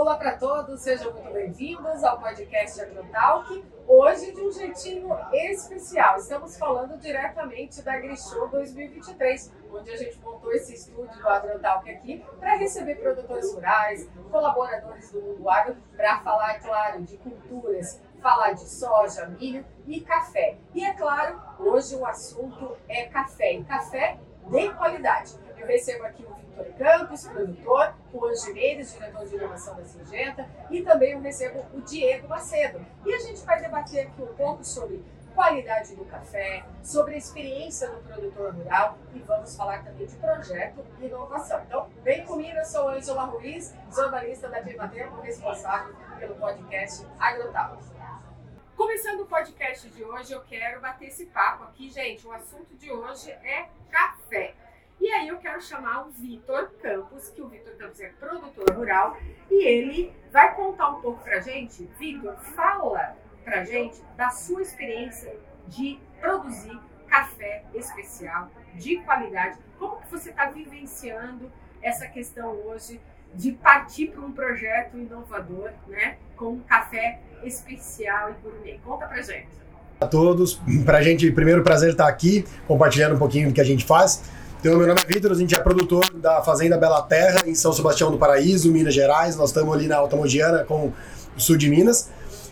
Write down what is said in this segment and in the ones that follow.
Olá para todos, sejam muito bem-vindos ao podcast AgroTalk. Hoje de um jeitinho especial. Estamos falando diretamente da AgriShow 2023, onde a gente montou esse estúdio do AgroTalk aqui para receber produtores rurais, colaboradores do mundo agro, para falar, claro, de culturas, falar de soja, milho e café. E é claro, hoje o assunto é café, e café de qualidade. Eu recebo aqui o Victor Campos, produtor, o Angireiros, diretor de inovação da Singenta, e também eu recebo o Diego Macedo. E a gente vai debater aqui um pouco sobre qualidade do café, sobre a experiência do produtor rural e vamos falar também de projeto e inovação. Então, vem comigo, eu sou Angela Ruiz, jornalista da Viva Tempo, responsável pelo podcast AgroTalks. Começando o podcast de hoje, eu quero bater esse papo aqui, gente. O assunto de hoje é café. E aí eu quero chamar o Vitor Campos, que o Vitor Campos é produtor rural, e ele vai contar um pouco pra gente. Vitor, fala pra gente da sua experiência de produzir café especial, de qualidade. Como que você está vivenciando essa questão hoje de partir para um projeto inovador, né, com um café especial e gourmet. Conta pra gente. A todos, pra gente, primeiro prazer estar aqui, compartilhando um pouquinho do que a gente faz. Então, meu nome é Vitor, a gente é produtor da Fazenda Bela Terra, em São Sebastião do Paraíso, Minas Gerais. Nós estamos ali na Alta Mogiana, com o sul de Minas.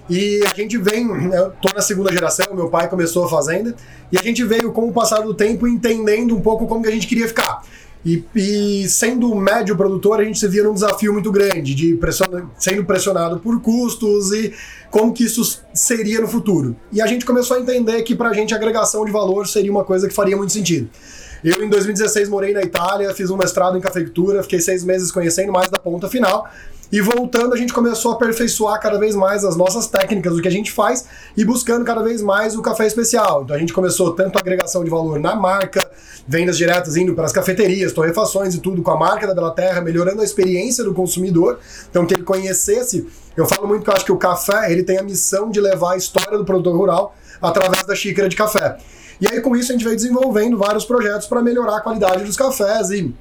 E a gente vem, eu tô na segunda geração, meu pai começou a fazenda, e a gente veio com o passar do tempo entendendo um pouco como que a gente queria ficar. E, e, sendo médio produtor, a gente se via num desafio muito grande, de pressiona, sendo pressionado por custos e como que isso seria no futuro. E a gente começou a entender que para a gente agregação de valor seria uma coisa que faria muito sentido. Eu, em 2016, morei na Itália, fiz um mestrado em cafeicultura, fiquei seis meses conhecendo mais da ponta final. E voltando, a gente começou a aperfeiçoar cada vez mais as nossas técnicas, o que a gente faz, e buscando cada vez mais o café especial. Então a gente começou tanto a agregação de valor na marca, vendas diretas indo para as cafeterias, torrefações e tudo com a marca da Bela Terra, melhorando a experiência do consumidor. Então que ele conhecesse, eu falo muito que eu acho que o café ele tem a missão de levar a história do produtor rural através da xícara de café. E aí com isso a gente veio desenvolvendo vários projetos para melhorar a qualidade dos cafés e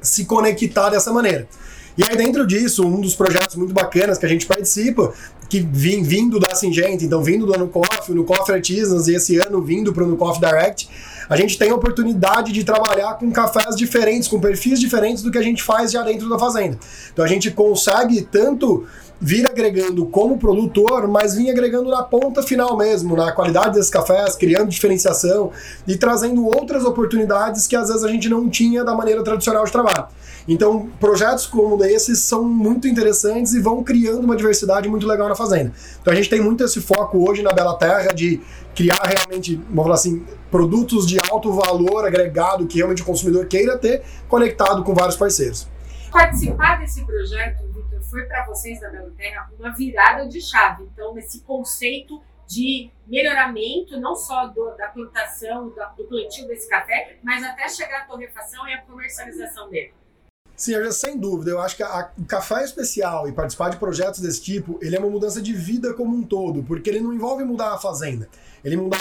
se conectar dessa maneira. E aí, dentro disso, um dos projetos muito bacanas que a gente participa, que vim, vindo da Singenta, então vindo do Anucoff, no Coffee Artisans, e esse ano vindo para o Anucoff Direct, a gente tem a oportunidade de trabalhar com cafés diferentes, com perfis diferentes do que a gente faz já dentro da fazenda. Então a gente consegue tanto vir agregando como produtor, mas vir agregando na ponta final mesmo, na qualidade desses cafés, criando diferenciação e trazendo outras oportunidades que às vezes a gente não tinha da maneira tradicional de trabalho. Então, projetos como esses são muito interessantes e vão criando uma diversidade muito legal na fazenda. Então, a gente tem muito esse foco hoje na Bela Terra de criar realmente, vamos falar assim, produtos de alto valor agregado que realmente o consumidor queira ter conectado com vários parceiros. Participar desse projeto, Victor, foi para vocês da Bela Terra uma virada de chave. Então, nesse conceito de melhoramento, não só do, da plantação, do, do plantio desse café, mas até chegar à torrefação e à comercialização dele. Sim, sem dúvida. Eu acho que a, o café especial e participar de projetos desse tipo, ele é uma mudança de vida como um todo, porque ele não envolve mudar a fazenda. Ele mudar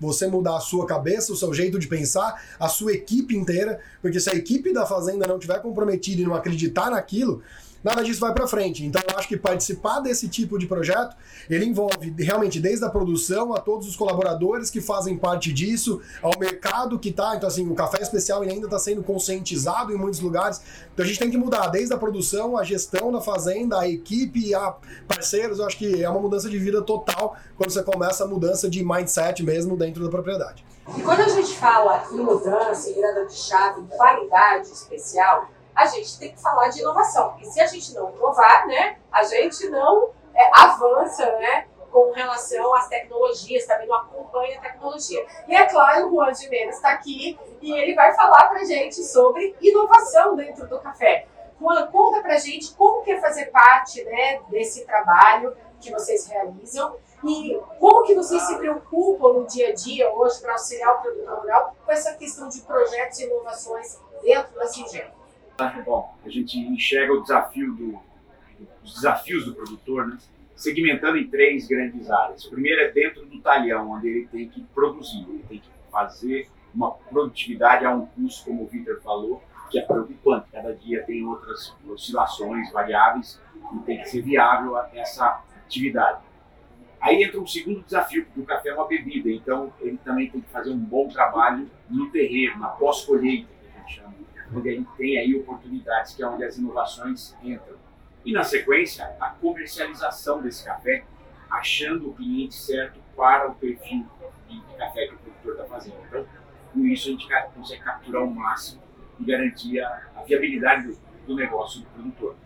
você mudar a sua cabeça, o seu jeito de pensar, a sua equipe inteira, porque se a equipe da fazenda não tiver comprometida e não acreditar naquilo, nada disso vai para frente. Então eu acho que participar desse tipo de projeto, ele envolve realmente desde a produção a todos os colaboradores que fazem parte disso, ao mercado que tá, então assim, o café especial ainda está sendo conscientizado em muitos lugares. Então a gente tem que mudar desde a produção, a gestão da fazenda, a equipe, a parceiros, eu acho que é uma mudança de vida total quando você começa a mudança de mindset mesmo dentro da propriedade. E quando a gente fala em mudança, em virada de chave, em qualidade especial, a gente tem que falar de inovação, porque se a gente não inovar, né, a gente não é, avança, né, com relação às tecnologias, também não acompanha a tecnologia. E é claro, o Juan de Menes está aqui e ele vai falar para gente sobre inovação dentro do café. Juan, conta para gente como que é fazer parte né, desse trabalho que vocês realizam e como que vocês se preocupam no dia a dia hoje para auxiliar o produtor rural com essa questão de projetos e inovações dentro da Singenta. Bom, a gente enxerga o desafio do, os desafios do produtor, né? segmentando em três grandes áreas. O primeiro é dentro do talhão, onde ele tem que produzir, ele tem que fazer uma produtividade a um custo, como o Vitor falou, que é preocupante. Cada dia tem outras oscilações, variáveis, e tem que ser viável essa atividade. Aí entra um segundo desafio, porque o café é uma bebida, então ele também tem que fazer um bom trabalho no terreno, na pós-colheita, que a gente chama, onde a gente tem aí oportunidades, que é onde as inovações entram. E na sequência, a comercialização desse café, achando o cliente certo para o perfil de café que o produtor está fazendo. Então, com isso a gente consegue capturar o máximo e garantir a, a viabilidade do, do negócio do produtor.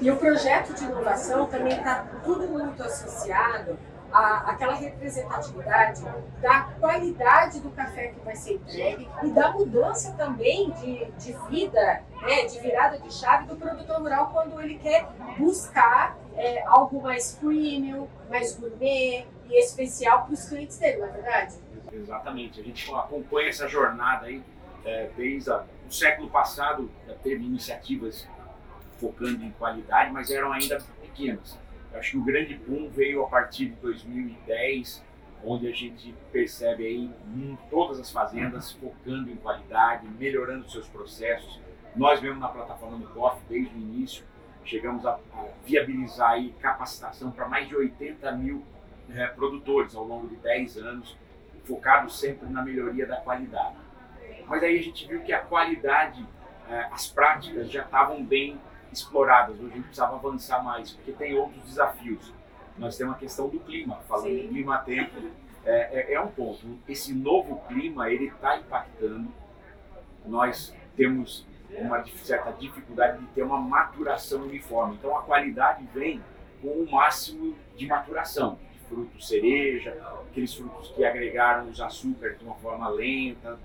E o projeto de inovação também está tudo muito associado à, àquela representatividade da qualidade do café que vai ser entregue e da mudança também de, de vida, né, de virada de chave do produtor rural quando ele quer buscar é, algo mais premium, mais gourmet e especial para os clientes dele, não é verdade? Exatamente. A gente acompanha essa jornada aí é, desde a, o século passado, teve iniciativas focando em qualidade, mas eram ainda pequenas. Acho que o grande boom veio a partir de 2010, onde a gente percebe aí em todas as fazendas focando em qualidade, melhorando seus processos. Nós mesmo na plataforma do COF, desde o início, chegamos a, viabilizar aí capacitação para mais de 80 mil é, produtores ao longo de 10 anos, focados sempre na melhoria da qualidade. Mas aí a gente viu que a qualidade, é, as práticas já estavam bem exploradas, hoje a gente precisava avançar mais, porque tem outros desafios. Nós temos a questão do clima, falando Sim. clima-tempo, é, é, é, um ponto. Esse novo clima, ele está impactando. Nós temos uma certa dificuldade de ter uma maturação uniforme. Então a qualidade vem com o máximo de maturação, de frutos cereja, aqueles frutos que agregaram os açúcares de uma forma lenta,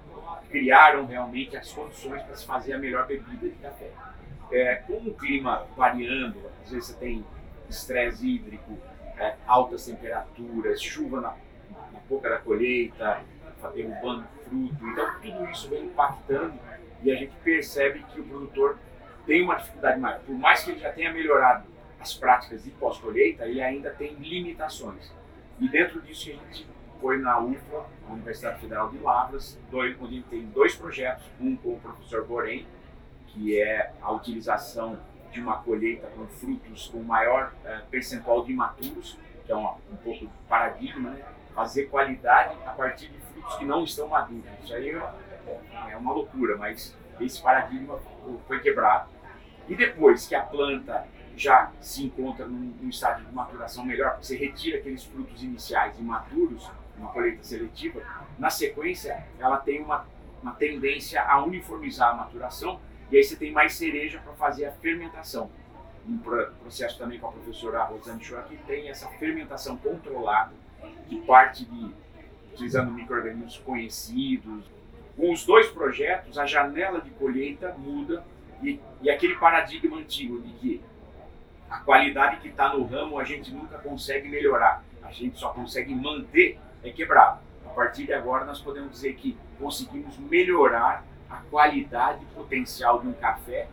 criaram realmente as condições para se fazer a melhor bebida de café é, com o clima variando, às vezes você tem estresse hídrico, é, altas temperaturas, chuva na, na boca da colheita, derrubando fruto, então tudo isso vem impactando e a gente percebe que o produtor tem uma dificuldade maior. Por mais que ele já tenha melhorado as práticas de pós-colheita, ele ainda tem limitações. E dentro disso a gente foi na UFLA, Universidade Federal de Lavras, onde a gente tem dois projetos, um com o professor Borém, que é a utilização de uma colheita com frutos com maior é, percentual de imaturos, que é um, um pouco de paradigma, né? fazer qualidade a partir de frutos que não estão maduros. Isso aí é, é uma loucura, mas esse paradigma foi quebrado. E depois que a planta já se encontra num, num estágio de maturação melhor, você retira aqueles frutos iniciais imaturos, uma colheita seletiva, na sequência ela tem uma, uma tendência a uniformizar a maturação e aí você tem mais cereja para fazer a fermentação. Um processo também com a professora Rosane Schor, que tem essa fermentação controlada, que parte de utilizando micro-organismos conhecidos. Com os dois projetos, a janela de colheita muda e, e aquele paradigma antigo de que a qualidade que está no ramo a gente nunca consegue melhorar, a gente só consegue manter, é quebrado. A partir de agora, nós podemos dizer que conseguimos melhorar a qualidade potencial de um café,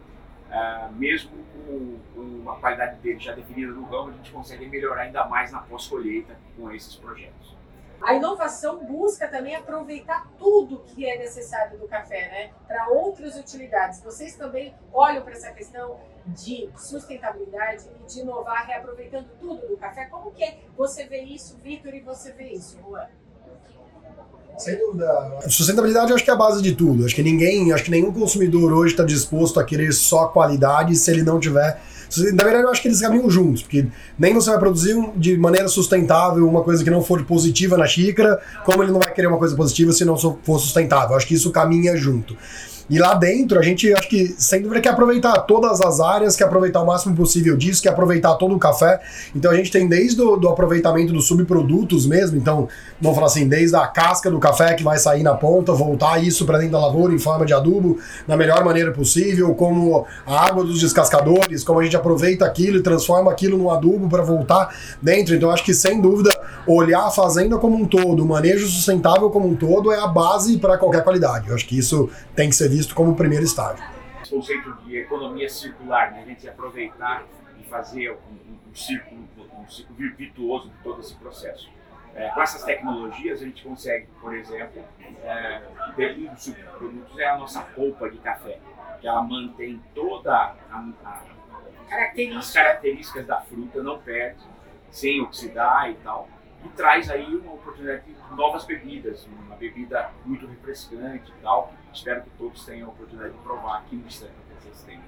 uh, mesmo com, com, a qualidade dele já definida no ramo, a gente consegue melhorar ainda mais na pós-colheita com esses projetos. A inovação busca também aproveitar tudo que é necessário do café, né, para outras utilidades. Vocês também olham para essa questão de sustentabilidade e de inovar reaproveitando tudo do café. Como que é? você vê isso, Vitor, e você vê isso, Juan? Sem dúvida. Sustentabilidade eu acho que é a base de tudo. Acho que ninguém, acho que nenhum consumidor hoje está disposto a querer só qualidade se ele não tiver. Na verdade, eu acho que eles caminham juntos, porque nem você vai produzir de maneira sustentável uma coisa que não for positiva na xícara, como ele não vai querer uma coisa positiva se não for sustentável. Eu acho que isso caminha junto. E lá dentro, a gente acho que sem dúvida quer aproveitar todas as áreas, quer aproveitar o máximo possível disso, quer aproveitar todo o café. Então a gente tem desde o do aproveitamento dos subprodutos mesmo, então vamos falar assim, desde a casca do café que vai sair na ponta, voltar isso para dentro da lavoura em forma de adubo da melhor maneira possível, como a água dos descascadores, como a gente aproveita aquilo e transforma aquilo num adubo para voltar dentro. Então acho que sem dúvida olhar a fazenda como um todo, o manejo sustentável como um todo é a base para qualquer qualidade. Eu acho que isso tem que ser visto como o primeiro estágio. O conceito de economia circular, né? a gente aproveitar e fazer um, um, um círculo, um círculo virtuoso de todo esse processo. É, com essas tecnologias a gente consegue, por exemplo, é, um dos produtos é a nossa polpa de café, que ela mantém toda a, a, Característica. as características da fruta, não perde, sem oxidar e tal, e traz aí uma oportunidade de novas bebidas, uma bebida muito refrescante e tal. Espero que todos tenham a oportunidade de provar aqui no stand que vocês têm.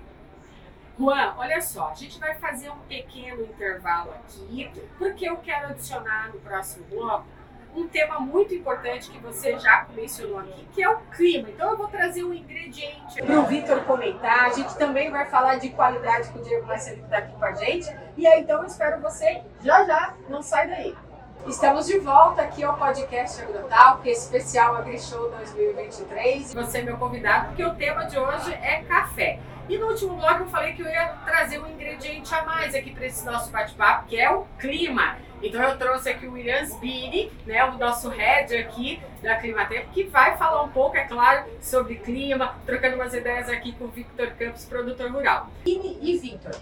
Juan, olha só, a gente vai fazer um pequeno intervalo aqui, porque eu quero adicionar no próximo bloco um tema muito importante que você já mencionou aqui, que é o clima. Então eu vou trazer um ingrediente para o Vitor comentar. A gente também vai falar de qualidade com o Diego Marcelo que está aqui com a gente. E aí então eu espero você já já, não sai daí. Estamos de volta aqui ao podcast Agrotal, que é especial AgriShow 2023. Você é meu convidado, porque o tema de hoje é café. E no último bloco eu falei que eu ia trazer um ingrediente a mais aqui para esse nosso bate-papo, que é o clima. Então eu trouxe aqui o William Sbini, né, o nosso head aqui da Climatempo, que vai falar um pouco, é claro, sobre clima, trocando umas ideias aqui com o Victor Campos, produtor rural. E, e Victor,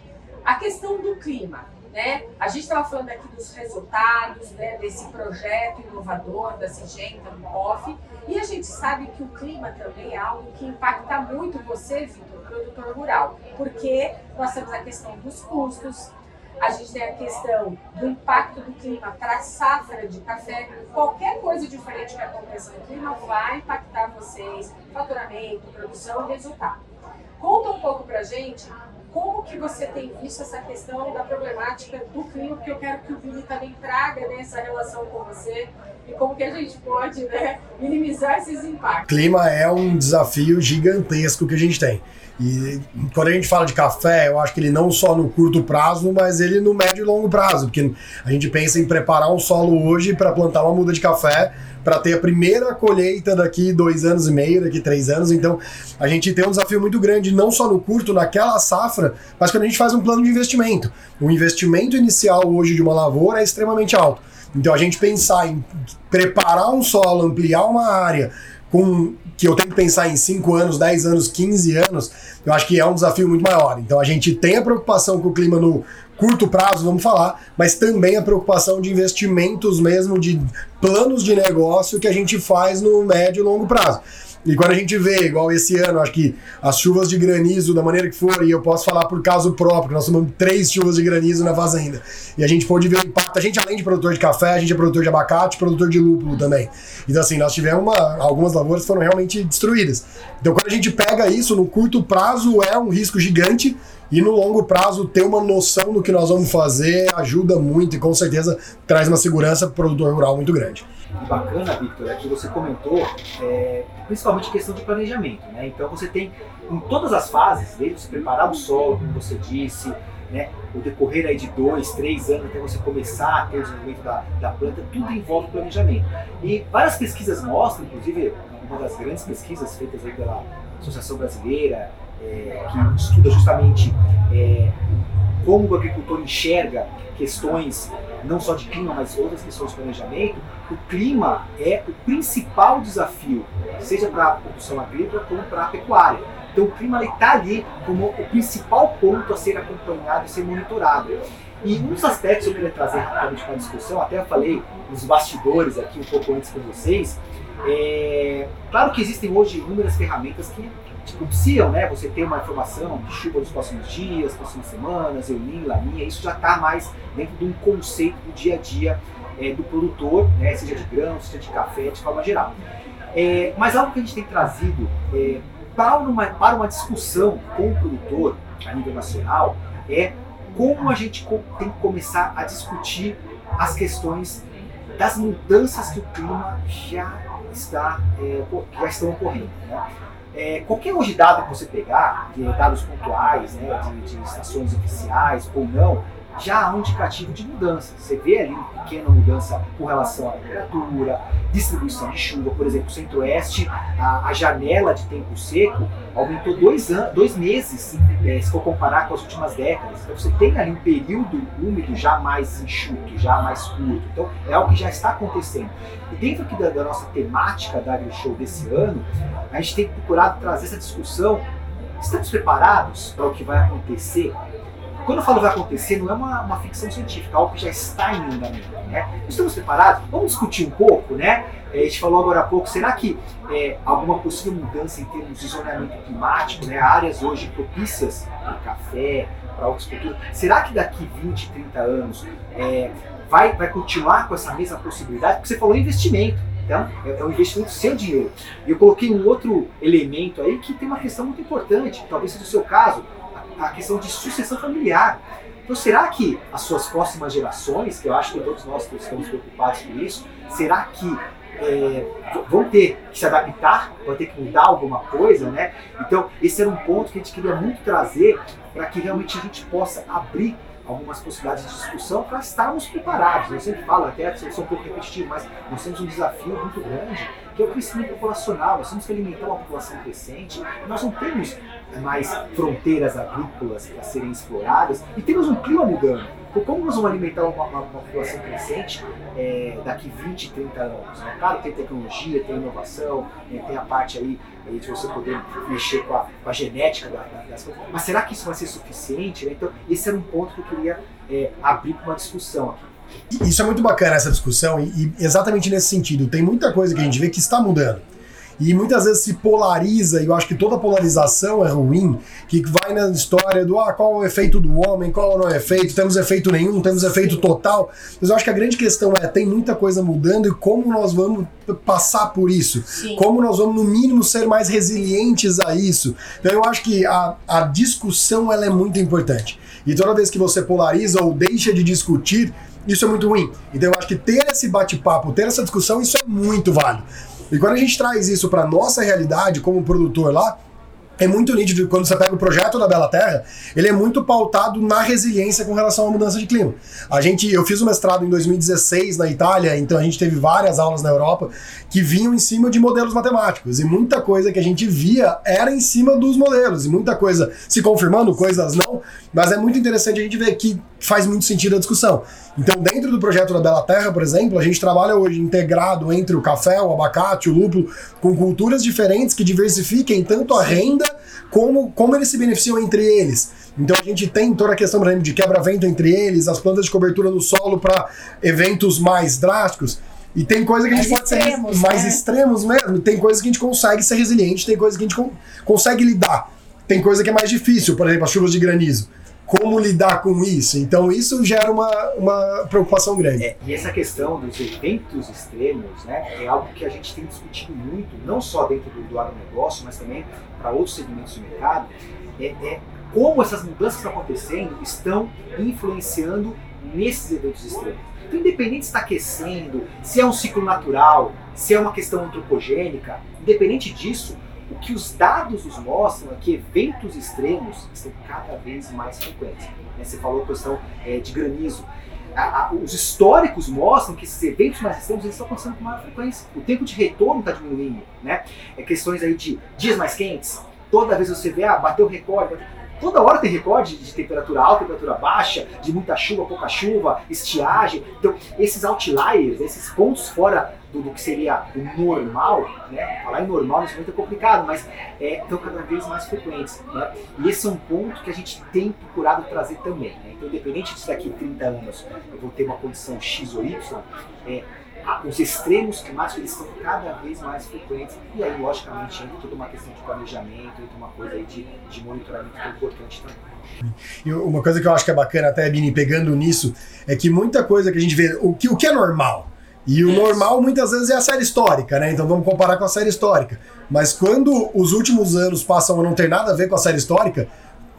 a questão do clima, né? A gente estava falando aqui dos resultados né, desse projeto inovador da Singenta, do COF, e a gente sabe que o clima também é algo que impacta muito você, Victor, produtor rural, porque nós temos a questão dos custos, a gente tem a questão do impacto do clima para a safra de café. Qualquer coisa diferente que aconteça no clima vai impactar vocês, faturamento, produção e resultado. Conta um pouco para a gente como que você tem visto essa questão da problemática do clima, porque eu quero que o Vini também traga nessa relação com você e como que a gente pode né, minimizar esses impactos. Clima é um desafio gigantesco que a gente tem. E quando a gente fala de café, eu acho que ele não só no curto prazo, mas ele no médio e longo prazo, porque a gente pensa em preparar um solo hoje para plantar uma muda de café para ter a primeira colheita daqui dois anos e meio, daqui três anos. Então, a gente tem um desafio muito grande, não só no curto, naquela safra, mas quando a gente faz um plano de investimento. O investimento inicial hoje de uma lavoura é extremamente alto. Então, a gente pensar em preparar um solo, ampliar uma área, com que eu tenho que pensar em 5 anos, 10 anos, 15 anos, eu acho que é um desafio muito maior. Então a gente tem a preocupação com o clima no curto prazo, vamos falar, mas também a preocupação de investimentos mesmo, de planos de negócio que a gente faz no médio e longo prazo. E quando a gente vê, igual esse ano, acho que as chuvas de granizo, da maneira que for, e eu posso falar por caso próprio, nós tomamos três chuvas de granizo na fazenda. E a gente pôde ver o impacto. A gente, além de produtor de café, a gente é produtor de abacate, produtor de lúpulo também. Então, assim, nós tivemos uma, algumas lavouras que foram realmente destruídas. Então, quando a gente pega isso, no curto prazo é um risco gigante, e no longo prazo, ter uma noção do que nós vamos fazer ajuda muito e com certeza traz uma segurança para o produtor rural muito grande. E bacana, Victor, é que você comentou é, principalmente questão de planejamento. Né? Então você tem em todas as fases, desde você preparar o solo, como você disse, né, o decorrer aí de dois, três anos até você começar a ter o desenvolvimento da, da planta, tudo envolve planejamento. E várias pesquisas mostram, inclusive uma das grandes pesquisas feitas aí pela Associação Brasileira é, que estuda justamente é, como o agricultor enxerga questões não só de clima, mas outras questões de planejamento, o clima é o principal desafio, seja para a produção agrícola como para a pecuária. Então o clima está ali como o principal ponto a ser acompanhado e ser monitorado. E um dos aspectos que eu queria trazer rapidamente para a discussão, até eu falei nos bastidores aqui um pouco antes com vocês, é, claro que existem hoje inúmeras ferramentas que propiciam né, você ter uma informação de chuva nos próximos dias, próximas semanas, Eulim, Laninha, isso já está mais dentro de um conceito do dia a dia é, do produtor, né, seja de grão, seja de café, de forma geral. É, mas algo que a gente tem trazido é, para, uma, para uma discussão com o produtor a nível nacional é como a gente tem que começar a discutir as questões das mudanças que o clima já está é, já estão ocorrendo. Né? É, qualquer hoje dado que você pegar, de dados pontuais, né, de, de estações oficiais ou não, já há um indicativo de mudança. Você vê ali uma pequena mudança com relação à temperatura, distribuição de chuva. Por exemplo, centro-oeste, a, a, janela de tempo seco aumentou dois, an dois meses, é, se for comparar com as últimas décadas. Então você tem ali um período úmido já mais enxuto, já mais curto. Então é algo que já está acontecendo. E dentro aqui da, da nossa temática da AgriShow desse ano, a gente tem procurado trazer essa discussão. Estamos preparados para o que vai acontecer quando eu falo vai acontecer, não é uma, uma ficção científica, é algo que já está em andamento. Né? Estamos preparados? Vamos discutir um pouco, né? É, a gente falou agora há pouco, será que é, alguma possível mudança em termos de zoneamento climático, né? áreas hoje propícias para café, para outras culturas, será que daqui 20, 30 anos é, vai, vai continuar com essa mesma possibilidade? Porque você falou investimento. Então, é, é um investimento seu dinheiro. E eu coloquei um outro elemento aí que tem uma questão muito importante, talvez seja o seu caso, a questão de sucessão familiar. Então, será que as suas próximas gerações, que eu acho que todos nós estamos preocupados com isso, será que é, vão ter que se adaptar, vão ter que mudar alguma coisa, né? Então, esse era um ponto que a gente queria muito trazer para que realmente a gente possa abrir algumas possibilidades de discussão para estarmos preparados. Eu sempre falo, até sou um pouco repetitivo, mas nós temos um desafio muito grande, que é o crescimento populacional. Nós temos que alimentar uma população crescente. Nós não temos mais fronteiras agrícolas a serem exploradas e temos um clima mudando. Então, como nós vamos alimentar uma, uma, uma população crescente é, daqui 20, 30 anos? Né? Claro, tem tecnologia, tem inovação, né? tem a parte aí, de você poder mexer com a, com a genética da, da, das coisas. Mas será que isso vai ser suficiente? Né? Então, esse era um ponto que eu queria é, abrir para uma discussão aqui. Isso é muito bacana essa discussão e, e exatamente nesse sentido. Tem muita coisa que a gente vê que está mudando e muitas vezes se polariza, e eu acho que toda polarização é ruim, que vai na história do ah, qual é o efeito do homem, qual não é o efeito, temos efeito nenhum, temos efeito total. Mas eu acho que a grande questão é, tem muita coisa mudando e como nós vamos passar por isso. Sim. Como nós vamos, no mínimo, ser mais resilientes a isso. Então eu acho que a, a discussão ela é muito importante. E toda vez que você polariza ou deixa de discutir, isso é muito ruim. Então eu acho que ter esse bate-papo, ter essa discussão, isso é muito válido. E quando a gente traz isso para nossa realidade como produtor lá, é muito nítido quando você pega o projeto da Bela Terra, ele é muito pautado na resiliência com relação à mudança de clima. A gente, eu fiz o mestrado em 2016 na Itália, então a gente teve várias aulas na Europa que vinham em cima de modelos matemáticos e muita coisa que a gente via era em cima dos modelos e muita coisa se confirmando, coisas não, mas é muito interessante a gente ver que faz muito sentido a discussão. Então, dentro do projeto da Bela Terra, por exemplo, a gente trabalha hoje integrado entre o café, o abacate, o lúpulo, com culturas diferentes que diversifiquem tanto a renda como, como eles se beneficiam entre eles. Então a gente tem toda a questão, por exemplo, de quebra-vento entre eles, as plantas de cobertura no solo para eventos mais drásticos. E tem coisa que a gente mais pode extremos, ser mais né? extremos mesmo. Tem coisa que a gente consegue ser resiliente, tem coisa que a gente con consegue lidar. Tem coisa que é mais difícil, por exemplo, as chuvas de granizo como lidar com isso. Então isso gera uma, uma preocupação grande. É, e essa questão dos eventos extremos né, é algo que a gente tem discutido muito, não só dentro do, do agronegócio, mas também para outros segmentos do mercado, é, é como essas mudanças que estão acontecendo estão influenciando nesses eventos extremos. Então, independente se está aquecendo, se é um ciclo natural, se é uma questão antropogênica, independente disso, o que os dados nos mostram é que eventos extremos estão cada vez mais frequentes. Né? Você falou a questão é, de granizo. Os históricos mostram que esses eventos mais extremos estão acontecendo com maior frequência. O tempo de retorno está diminuindo. Né? É questões aí de dias mais quentes. Toda vez você vê, ah, bateu recorde. Bateu... Toda hora tem recorde de temperatura alta, temperatura baixa, de muita chuva, pouca chuva, estiagem. Então, esses outliers, esses pontos fora do, do que seria o normal, né? Falar em normal nesse momento é complicado, mas é, estão cada vez mais frequentes. Né? E esse é um ponto que a gente tem procurado trazer também. Né? Então, independente de daqui 30 anos eu vou ter uma condição X ou Y, é, os extremos climáticos eles estão cada vez mais frequentes e aí logicamente entra toda uma questão de planejamento, entra uma coisa aí de, de monitoramento que é importante também. E uma coisa que eu acho que é bacana até, Bini, pegando nisso, é que muita coisa que a gente vê, o que, o que é normal, e o normal muitas vezes é a série histórica, né? Então vamos comparar com a série histórica. Mas quando os últimos anos passam a não ter nada a ver com a série histórica,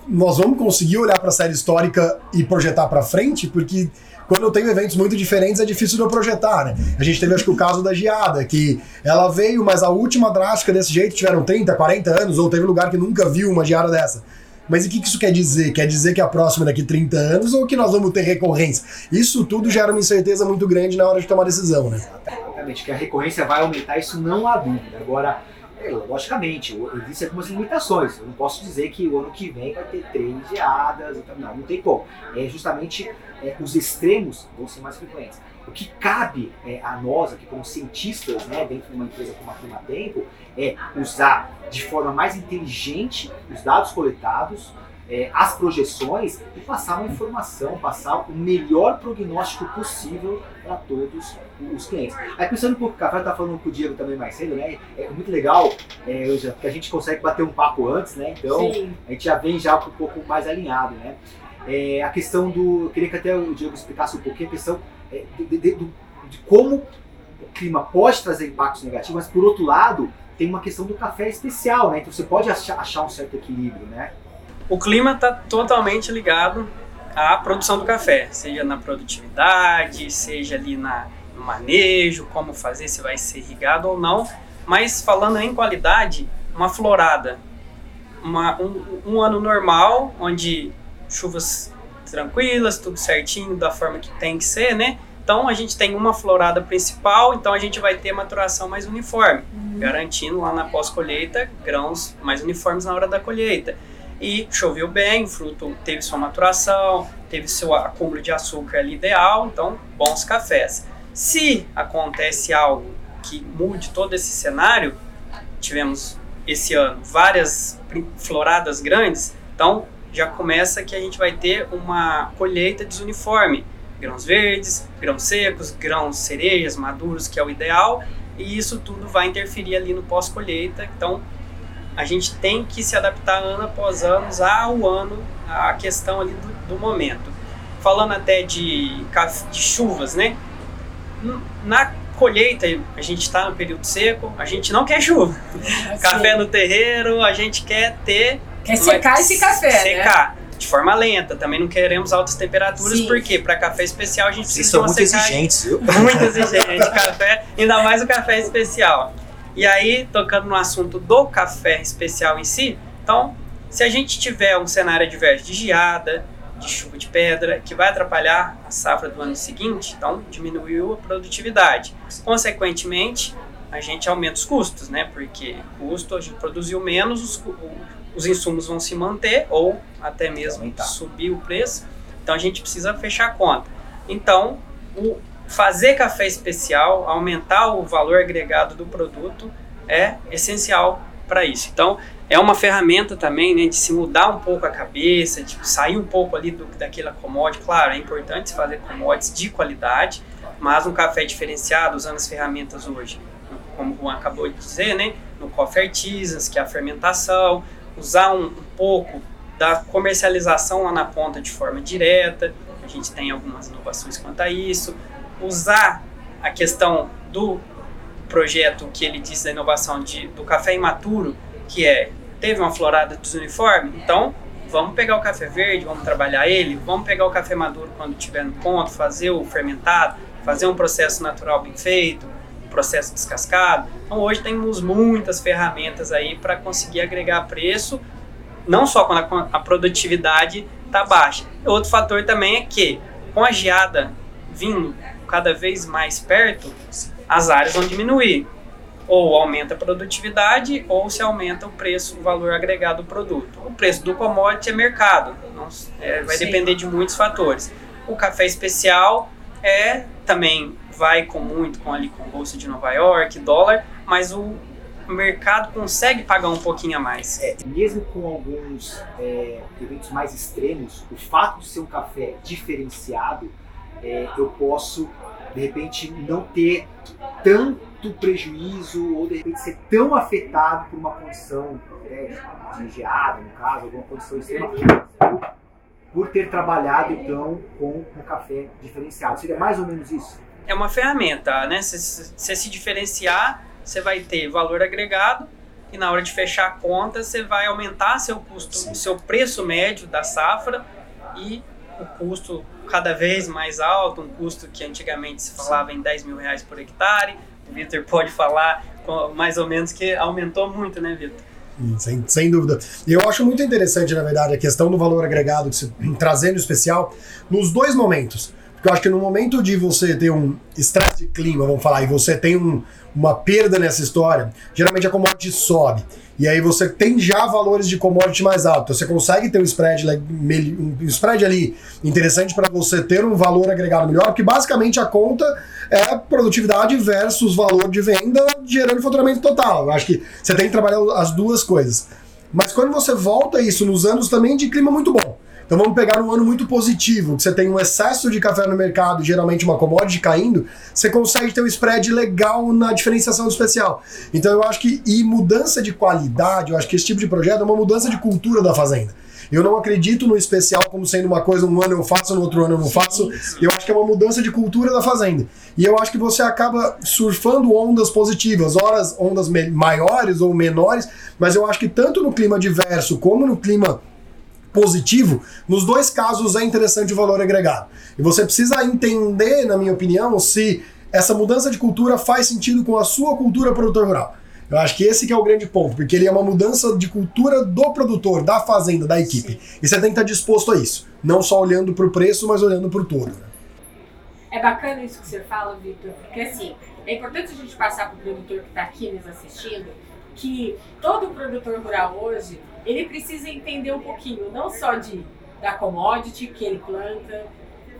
nós vamos conseguir olhar para a série histórica e projetar para frente, porque quando eu tenho eventos muito diferentes é difícil de eu projetar, né? A gente teve acho que o caso da geada, que ela veio, mas a última drástica desse jeito tiveram 30, 40 anos, ou teve lugar que nunca viu uma geada dessa. Mas o que isso quer dizer? Quer dizer que a próxima é daqui 30 anos ou que nós vamos ter recorrência? Isso tudo gera uma incerteza muito grande na hora de tomar decisão, né? Exatamente, que a recorrência vai aumentar, isso não há dúvida. Agora, é, logicamente, existem algumas limitações. Eu não posso dizer que o ano que vem vai ter três geadas, não, não tem como. É justamente é, os extremos vão ser mais frequentes. O que cabe é, a nós aqui como cientistas, né, dentro de uma empresa como a Climatempo, é usar de forma mais inteligente os dados coletados, é, as projeções e passar uma informação, passar o melhor prognóstico possível para todos os clientes. Aí pensando um pouco, o Café está falando com o Diego também mais cedo, né? É muito legal, é, que a gente consegue bater um papo antes, né? Então Sim. a gente já vem já um pouco mais alinhado, né? É, a questão do. Eu queria que até o Diego explicasse um pouquinho a questão é, de, de, de, de como o clima pode trazer impactos negativos, mas por outro lado, tem uma questão do café especial, né? Então você pode achar, achar um certo equilíbrio, né? O clima está totalmente ligado à produção do café, seja na produtividade, seja ali na, no manejo, como fazer, se vai ser irrigado ou não. Mas falando em qualidade, uma florada, uma, um, um ano normal, onde chuvas tranquilas, tudo certinho, da forma que tem que ser, né? Então a gente tem uma florada principal, então a gente vai ter maturação mais uniforme, uhum. garantindo lá na pós-colheita grãos mais uniformes na hora da colheita e choveu bem, o fruto teve sua maturação, teve seu acúmulo de açúcar ali ideal, então bons cafés. Se acontece algo que mude todo esse cenário, tivemos esse ano várias floradas grandes, então já começa que a gente vai ter uma colheita desuniforme. Grãos verdes, grãos secos, grãos cerejas, maduros, que é o ideal, e isso tudo vai interferir ali no pós-colheita. Então, a gente tem que se adaptar ano após ano, ao ano, a questão ali do, do momento. Falando até de, de chuvas, né? Na colheita, a gente está no período seco, a gente não quer chuva. É, café no terreiro, a gente quer ter. Quer secar esse café, né? secar. Né? De forma lenta, também não queremos altas temperaturas, Sim. porque para café especial a gente precisa Vocês são muito exigentes, viu? Muito exigente, café, ainda mais o café especial. E aí, tocando no assunto do café especial em si, então, se a gente tiver um cenário adverso de geada, de chuva de pedra, que vai atrapalhar a safra do ano seguinte, então diminuiu a produtividade. Consequentemente, a gente aumenta os custos, né? Porque custo, a gente produziu menos, os, os insumos vão se manter ou até mesmo subir o preço. Então a gente precisa fechar a conta. Então, o, fazer café especial, aumentar o valor agregado do produto é essencial para isso. Então, é uma ferramenta também né, de se mudar um pouco a cabeça, de sair um pouco ali do, daquela commodity. Claro, é importante fazer commodities de qualidade, mas um café diferenciado, usando as ferramentas hoje, como o Juan acabou de dizer, né, no Coffee Artisans, que é a fermentação, usar um, um pouco da comercialização lá na ponta de forma direta, a gente tem algumas inovações quanto a isso, usar a questão do projeto que ele disse da inovação de, do café imaturo, que é teve uma florada desuniforme, então vamos pegar o café verde, vamos trabalhar ele, vamos pegar o café maduro quando tiver no ponto, fazer o fermentado, fazer um processo natural bem feito, processo descascado. Então hoje temos muitas ferramentas aí para conseguir agregar preço, não só quando a, a produtividade está baixa. Outro fator também é que com a geada vindo cada vez mais perto, as áreas vão diminuir. Ou aumenta a produtividade, ou se aumenta o preço, o valor agregado do produto. O preço do commodity é mercado, não, é, vai Sim. depender de muitos fatores. O café especial é também vai com muito com ali com bolsa de Nova York, dólar, mas o mercado consegue pagar um pouquinho a mais. É, mesmo com alguns é, eventos mais extremos, o fato de ser um café diferenciado é, eu posso, de repente, não ter tanto prejuízo ou de repente ser tão afetado por uma condição né, de geada, no caso, alguma condição extrema, por, ter trabalhado então com um café diferenciado. Seria mais ou menos isso? É uma ferramenta, né? Se você se diferenciar, você vai ter valor agregado e na hora de fechar a conta você vai aumentar seu custo, Sim. seu preço médio da safra e o custo cada vez mais alto, um custo que antigamente se falava em 10 mil reais por hectare. O Vitor pode falar mais ou menos que aumentou muito, né, Vitor? Sem, sem dúvida. Eu acho muito interessante, na verdade, a questão do valor agregado, se, trazendo especial, nos dois momentos. Porque eu acho que no momento de você ter um estresse de clima, vamos falar, e você tem um, uma perda nessa história, geralmente a commodity sobe. E aí você tem já valores de commodity mais altos. Você consegue ter um spread, um spread ali interessante para você ter um valor agregado melhor, porque basicamente a conta é produtividade versus valor de venda gerando faturamento total. Eu acho que você tem que trabalhar as duas coisas. Mas quando você volta isso nos anos também de clima muito bom. Então vamos pegar um ano muito positivo, que você tem um excesso de café no mercado, geralmente uma commodity caindo, você consegue ter um spread legal na diferenciação do especial. Então eu acho que, e mudança de qualidade, eu acho que esse tipo de projeto é uma mudança de cultura da fazenda. Eu não acredito no especial como sendo uma coisa, um ano eu faço, no outro ano eu não faço. Eu acho que é uma mudança de cultura da fazenda. E eu acho que você acaba surfando ondas positivas, horas ondas maiores ou menores, mas eu acho que tanto no clima diverso como no clima positivo, nos dois casos é interessante o valor agregado. E você precisa entender, na minha opinião, se essa mudança de cultura faz sentido com a sua cultura produtor rural. Eu acho que esse que é o grande ponto, porque ele é uma mudança de cultura do produtor, da fazenda, da equipe. Sim. E você tem que estar disposto a isso. Não só olhando para o preço, mas olhando para o todo. Né? É bacana isso que você fala, Victor, porque assim, é importante a gente passar para o produtor que está aqui nos assistindo que todo produtor rural hoje ele precisa entender um pouquinho, não só de da commodity que ele planta,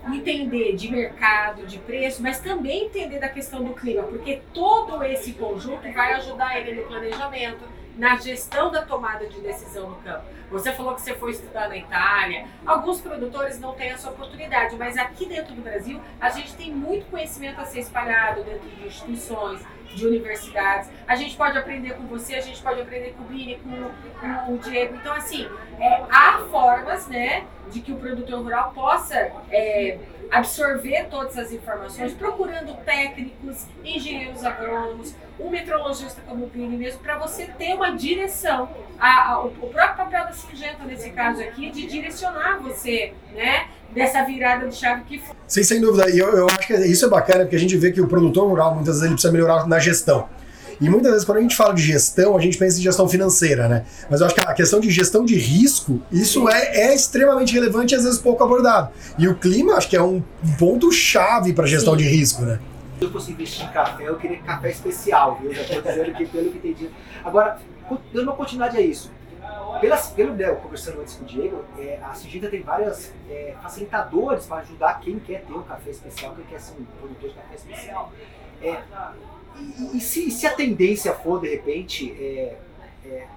entender de mercado, de preço, mas também entender da questão do clima, porque todo esse conjunto vai ajudar ele no planejamento, na gestão da tomada de decisão no campo. Você falou que você foi estudar na Itália. Alguns produtores não têm essa oportunidade, mas aqui dentro do Brasil a gente tem muito conhecimento a ser espalhado dentro de instituições, de universidades. A gente pode aprender com você, a gente pode aprender com o Bini, com, com o Diego. Então, assim, é, há formas, né, de que o produtor rural possa é, absorver todas as informações, procurando técnicos, engenheiros agrônomos, um metrologista como o Bini mesmo, para você ter uma direção. A, a, o próprio papel da Singenta, nesse caso aqui, de direcionar você, né? Dessa virada de chave que foi. Sim, sem dúvida. E eu, eu acho que isso é bacana, porque a gente vê que o produtor rural, muitas vezes, ele precisa melhorar na gestão. E muitas vezes, quando a gente fala de gestão, a gente pensa em gestão financeira, né? Mas eu acho que a questão de gestão de risco, isso é, é extremamente relevante e às vezes pouco abordado. E o clima, acho que é um ponto-chave para gestão Sim. de risco, né? Se eu fosse investir em café, eu queria café especial, viu? Já estou dizendo que pelo que entendi. Agora, dando uma continuidade a isso, pelas, pelo Léo, conversando antes com o Diego, é, a Singenta tem vários é, facilitadores para ajudar quem quer ter um café especial, quem quer ser um produtor de café especial. É, e, e se, se, a tendência for, de repente, é, é,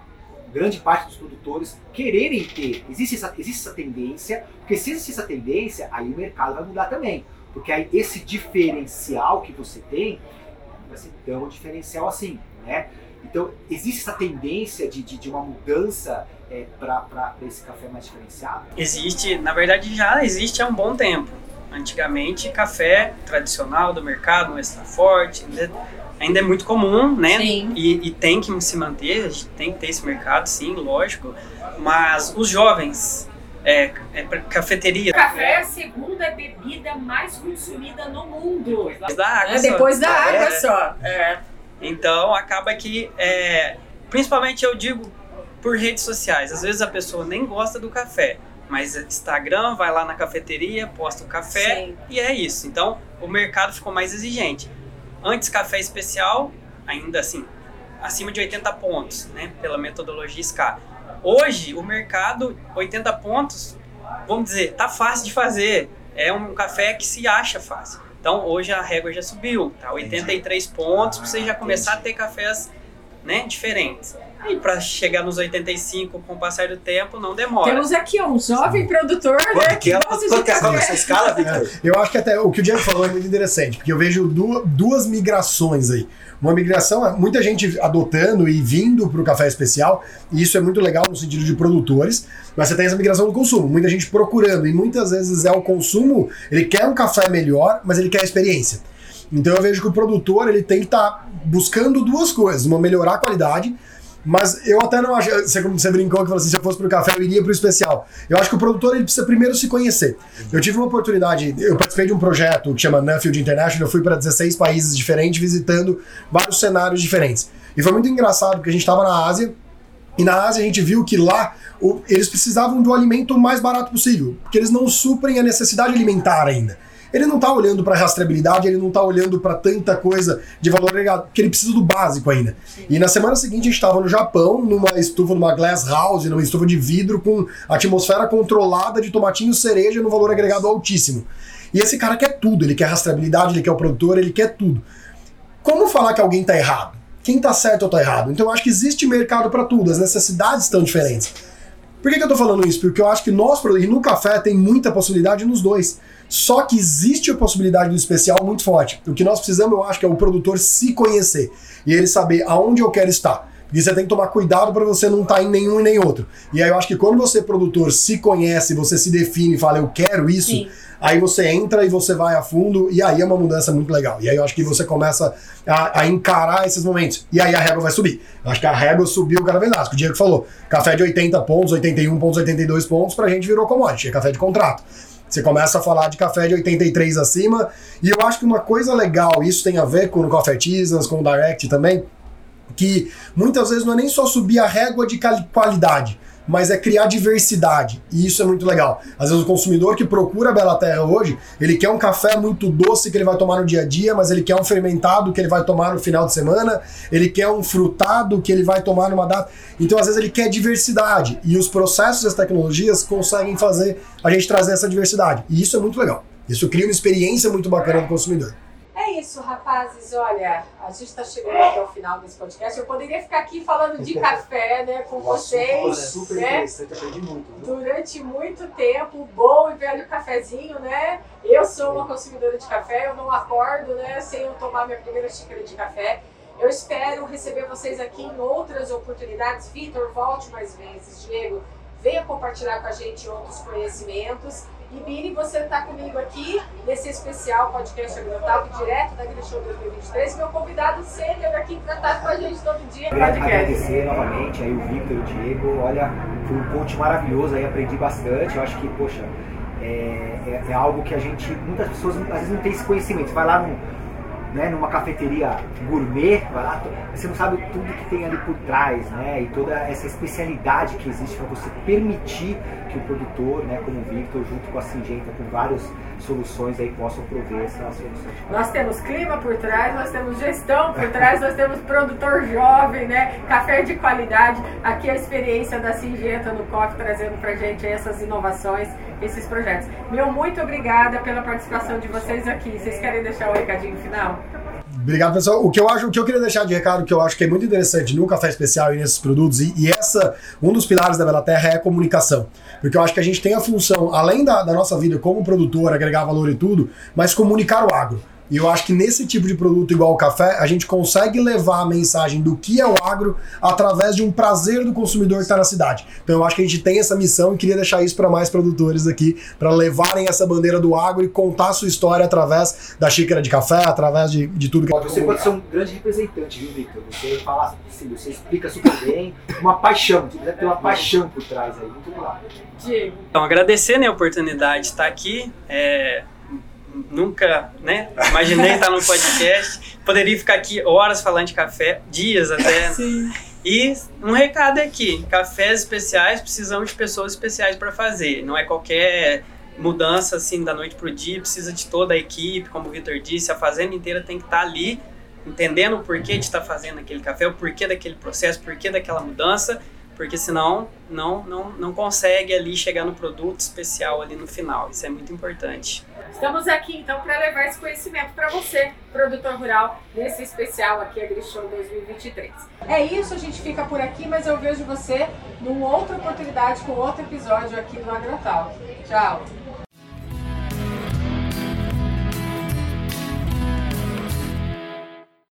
grande parte dos produtores quererem ter, existe essa, existe essa tendência, porque se existe essa tendência, aí o mercado vai mudar também. Porque aí esse diferencial que você tem vai ser tão diferencial assim, né? Então, existe essa tendência de, de, de uma mudança é, para esse café mais diferenciado? Existe, na verdade já existe há um bom tempo. Antigamente, café tradicional do mercado, um extra forte, ainda, ainda é muito comum, né? Sim. E, e tem que se manter, a gente tem que ter esse mercado, sim, lógico. Mas os jovens, é, é cafeteria. Café é a segunda bebida mais consumida no mundo. Depois da água. É, só. depois da água é. só. É. Então acaba que, é, principalmente eu digo por redes sociais, às vezes a pessoa nem gosta do café, mas Instagram vai lá na cafeteria, posta o café Sim. e é isso. Então o mercado ficou mais exigente. Antes café especial, ainda assim, acima de 80 pontos, né, pela metodologia SCA. Hoje o mercado 80 pontos, vamos dizer, tá fácil de fazer. É um café que se acha fácil. Então hoje a régua já subiu, tá? 83 Entendi. pontos para você já começar a ter cafés né, diferentes. E para chegar nos 85 com o passar do tempo, não demora. Temos aqui um jovem produtor, né? Que gosta de café. essa escala, Victor? Eu acho que até o que o Diego falou é muito interessante, porque eu vejo duas, duas migrações aí. Uma migração, muita gente adotando e vindo para o café especial, e isso é muito legal no sentido de produtores, mas você tem essa migração do consumo, muita gente procurando, e muitas vezes é o consumo, ele quer um café melhor, mas ele quer a experiência. Então eu vejo que o produtor ele tem que estar tá buscando duas coisas, uma melhorar a qualidade, mas eu até não acho. Você, você brincou que falou assim: se eu fosse pro café, eu iria pro especial. Eu acho que o produtor ele precisa primeiro se conhecer. Eu tive uma oportunidade, eu participei de um projeto que chama Nuffield International, eu fui para 16 países diferentes, visitando vários cenários diferentes. E foi muito engraçado, porque a gente estava na Ásia, e na Ásia a gente viu que lá o, eles precisavam do alimento mais barato possível, porque eles não suprem a necessidade alimentar ainda ele não está olhando para rastreabilidade, ele não está olhando para tanta coisa de valor agregado, porque ele precisa do básico ainda. E na semana seguinte a gente estava no Japão, numa estufa, numa glass house, numa estufa de vidro com atmosfera controlada de tomatinho cereja no valor agregado altíssimo. E esse cara quer tudo, ele quer rastreabilidade, ele quer o produtor, ele quer tudo. Como falar que alguém está errado? quem tá certo ou tá errado. Então eu acho que existe mercado para tudo, as necessidades estão diferentes. Por que, que eu tô falando isso? Porque eu acho que nós, e no café tem muita possibilidade nos dois. Só que existe a possibilidade do especial muito forte. O que nós precisamos, eu acho, que é o produtor se conhecer e ele saber aonde eu quero estar. E você tem que tomar cuidado para você não estar tá em nenhum e nem outro. E aí eu acho que quando você, produtor, se conhece, você se define e fala, eu quero isso, Sim. aí você entra e você vai a fundo, e aí é uma mudança muito legal. E aí eu acho que você começa a, a encarar esses momentos. E aí a régua vai subir. Eu acho que a régua subiu cada vez mais. O Diego falou: café de 80 pontos, 81 pontos, 82 pontos, pra gente virou commodity, é café de contrato. Você começa a falar de café de 83 acima, e eu acho que uma coisa legal, isso tem a ver com o Coffee Artisans, com o Direct também, que muitas vezes não é nem só subir a régua de qualidade, mas é criar diversidade. E isso é muito legal. Às vezes o consumidor que procura a Bela Terra hoje, ele quer um café muito doce que ele vai tomar no dia a dia, mas ele quer um fermentado que ele vai tomar no final de semana, ele quer um frutado que ele vai tomar numa data. Então, às vezes, ele quer diversidade. E os processos e as tecnologias conseguem fazer a gente trazer essa diversidade. E isso é muito legal. Isso cria uma experiência muito bacana do consumidor. É isso, rapazes. Olha, a gente está chegando até o final desse podcast. Eu poderia ficar aqui falando de café, né, com vocês. Super né? interessante, aprendi muito. Viu? Durante muito tempo, bom e velho cafezinho, né? Eu sou uma consumidora de café, eu não acordo, né, sem eu tomar minha primeira xícara de café. Eu espero receber vocês aqui em outras oportunidades. Vitor, volte mais vezes. Diego, venha compartilhar com a gente outros conhecimentos. E Bini, você está comigo aqui nesse especial podcast agrotal, direto da Grishow 2023, meu convidado sênior aqui para estar com a gente todo dia. Podcast. Agradecer novamente aí o Victor e o Diego, olha, foi um ponte maravilhoso aí, aprendi bastante, eu acho que, poxa, é, é, é algo que a gente, muitas pessoas às vezes não tem esse conhecimento, vai lá num né, numa cafeteria gourmet, você não sabe tudo que tem ali por trás, né? E toda essa especialidade que existe para você permitir que o produtor, né, como o Victor, junto com a Singenta, com várias soluções aí possam prover essa solução. Nós temos clima por trás, nós temos gestão por trás, nós temos produtor jovem, né? Café de qualidade. Aqui a experiência da Singenta no COF trazendo pra gente essas inovações, esses projetos. Meu muito obrigada pela participação de vocês aqui. Vocês querem deixar o um recadinho final? Obrigado, pessoal. O que eu acho, o que eu queria deixar de recado, que eu acho que é muito interessante no café especial e nesses produtos, e, e essa, um dos pilares da Bela Terra é a comunicação. Porque eu acho que a gente tem a função, além da, da nossa vida como produtor, agregar valor e tudo, mas comunicar o agro. E eu acho que nesse tipo de produto igual o café, a gente consegue levar a mensagem do que é o agro através de um prazer do consumidor que está na cidade. Então eu acho que a gente tem essa missão e queria deixar isso para mais produtores aqui, para levarem essa bandeira do agro e contar a sua história através da xícara de café, através de, de tudo que Você comunicar. pode ser um grande representante, viu, Victor? Você fala assim, você explica super bem, uma paixão, você deve ter uma paixão por trás aí, muito legal. Diego. Então, agradecer né, a oportunidade de estar aqui. É nunca, né? Imaginei estar no podcast. Poderia ficar aqui horas falando de café, dias até. Sim. E um recado aqui: cafés especiais precisamos de pessoas especiais para fazer. Não é qualquer mudança assim da noite pro dia, precisa de toda a equipe, como o Vitor disse, a fazenda inteira tem que estar ali entendendo o porquê de estar fazendo aquele café, o porquê daquele processo, o porquê daquela mudança porque senão não, não, não consegue ali chegar no produto especial ali no final. Isso é muito importante. Estamos aqui então para levar esse conhecimento para você, produtor rural, nesse especial aqui AgriShow 2023. É isso, a gente fica por aqui, mas eu vejo você numa outra oportunidade com outro episódio aqui do Agrotal. Tchau!